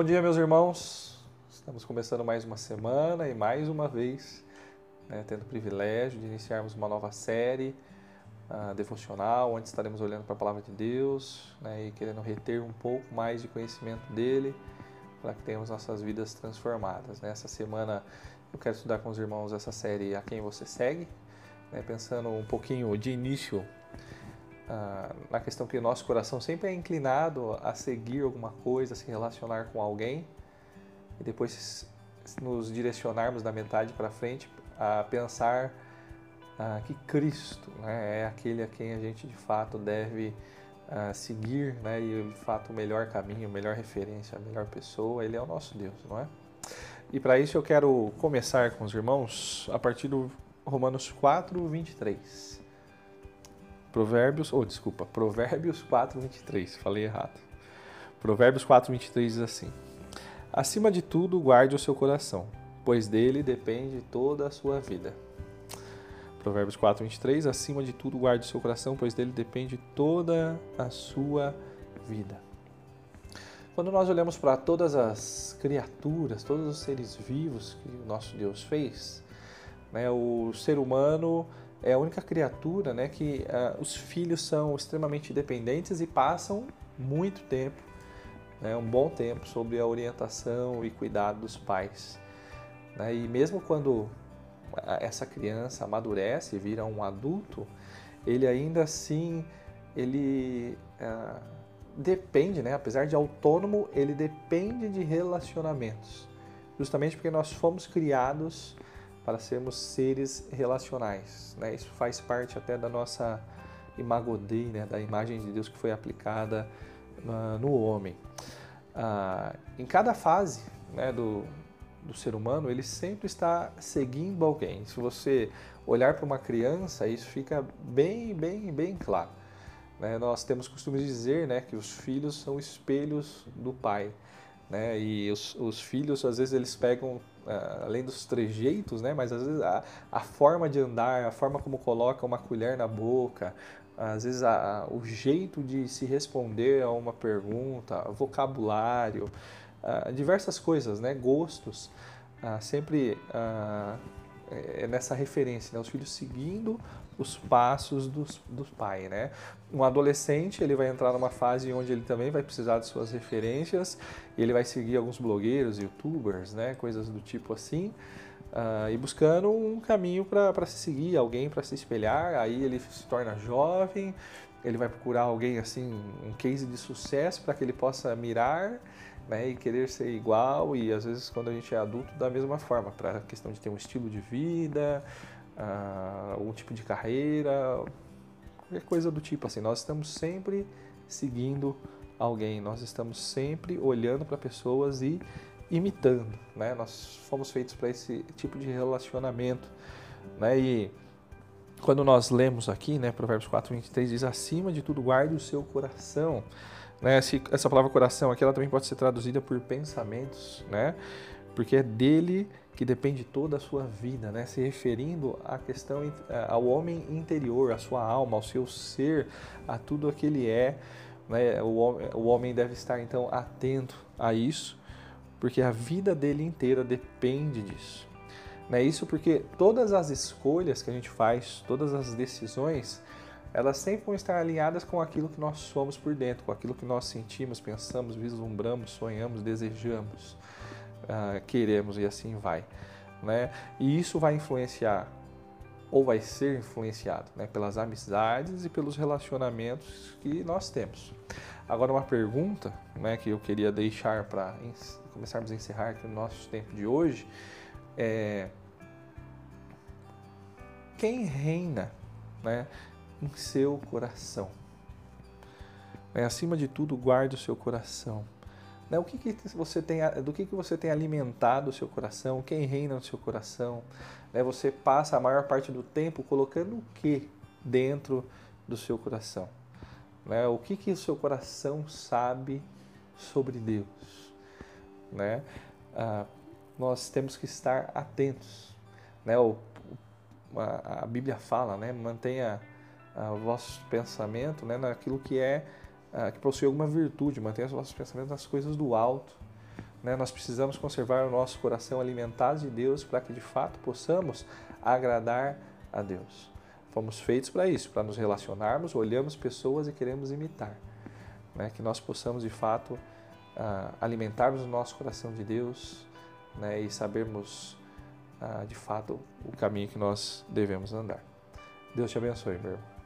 Bom dia, meus irmãos. Estamos começando mais uma semana e mais uma vez, né, tendo o privilégio de iniciarmos uma nova série uh, devocional, onde estaremos olhando para a palavra de Deus né, e querendo reter um pouco mais de conhecimento dele para que tenhamos nossas vidas transformadas. Nessa semana eu quero estudar com os irmãos essa série A Quem Você Segue, né, pensando um pouquinho de início ah, na questão que o nosso coração sempre é inclinado a seguir alguma coisa, a se relacionar com alguém e depois nos direcionarmos da metade para frente a pensar ah, que Cristo né, é aquele a quem a gente de fato deve ah, seguir né, e de fato o melhor caminho, a melhor referência, a melhor pessoa, Ele é o nosso Deus, não é? E para isso eu quero começar com os irmãos a partir do Romanos 4, 23. Provérbios, ou oh, desculpa, Provérbios 4, 23, falei errado. Provérbios 4, 23 diz assim: Acima de tudo, guarde o seu coração, pois dele depende toda a sua vida. Provérbios 4, 23, acima de tudo, guarde o seu coração, pois dele depende toda a sua vida. Quando nós olhamos para todas as criaturas, todos os seres vivos que o nosso Deus fez, né, o ser humano é a única criatura né, que uh, os filhos são extremamente dependentes e passam muito tempo, né, um bom tempo, sobre a orientação e cuidado dos pais. Né? E mesmo quando essa criança amadurece e vira um adulto, ele ainda assim ele uh, depende, né? apesar de autônomo, ele depende de relacionamentos, justamente porque nós fomos criados para sermos seres relacionais. Né? Isso faz parte até da nossa imago né? da imagem de Deus que foi aplicada uh, no homem. Uh, em cada fase né, do, do ser humano, ele sempre está seguindo alguém. Se você olhar para uma criança, isso fica bem, bem, bem claro. Né? Nós temos costume de dizer né, que os filhos são espelhos do pai. Né? E os, os filhos, às vezes, eles pegam além dos trejeitos, né? Mas às vezes a, a, forma de andar, a forma como coloca uma colher na boca, às vezes a, o jeito de se responder a uma pergunta, vocabulário, uh, diversas coisas, né? Gostos, uh, sempre é nessa referência, né? Os filhos seguindo os passos dos, dos pais, né? Um adolescente, ele vai entrar numa fase onde ele também vai precisar de suas referências, ele vai seguir alguns blogueiros, youtubers, né? Coisas do tipo assim, uh, e buscando um caminho para se seguir, alguém para se espelhar, aí ele se torna jovem, ele vai procurar alguém assim, um case de sucesso para que ele possa mirar, né, e querer ser igual e às vezes quando a gente é adulto da mesma forma para a questão de ter um estilo de vida uh, algum tipo de carreira, qualquer coisa do tipo assim. Nós estamos sempre seguindo alguém, nós estamos sempre olhando para pessoas e imitando, né? Nós fomos feitos para esse tipo de relacionamento, né? E quando nós lemos aqui, né, Provérbios 4, 23 diz: acima de tudo guarde o seu coração. Né? Essa palavra coração aqui ela também pode ser traduzida por pensamentos, né? Porque é dele que depende toda a sua vida, né? se referindo à questão eh, ao homem interior, à sua alma, ao seu ser, a tudo o que ele é. Né? O, homem deve estar então atento a isso, porque a vida dele inteira depende disso. Né? Isso porque todas as escolhas que a gente faz, todas as decisões, elas sempre vão estar alinhadas com aquilo que nós somos por dentro, com aquilo que nós sentimos, pensamos, vislumbramos, sonhamos, desejamos uh, queremos e assim vai. Né? E isso vai influenciar ou vai ser influenciado né, pelas amizades e pelos relacionamentos que nós temos. Agora, uma pergunta né, que eu queria deixar para começarmos a encerrar aqui no nosso tempo de hoje é: quem reina né, em seu coração? É, acima de tudo, guarde o seu coração. Né? O que, que você tem, do que, que você tem alimentado o seu coração? Quem reina no seu coração? Né? Você passa a maior parte do tempo colocando o que dentro do seu coração? Né? O que, que o seu coração sabe sobre Deus? Né? Ah, nós temos que estar atentos. Né? O, a, a Bíblia fala, né? mantenha o vosso pensamento né? naquilo que é ah, que possui alguma virtude, mantenha os vossos pensamentos nas coisas do alto. Né? Nós precisamos conservar o nosso coração alimentado de Deus para que de fato possamos agradar a Deus. Fomos feitos para isso, para nos relacionarmos, olhamos pessoas e queremos imitar. Né? Que nós possamos de fato uh, alimentarmos o nosso coração de Deus né? e sabermos uh, de fato o caminho que nós devemos andar. Deus te abençoe, meu irmão.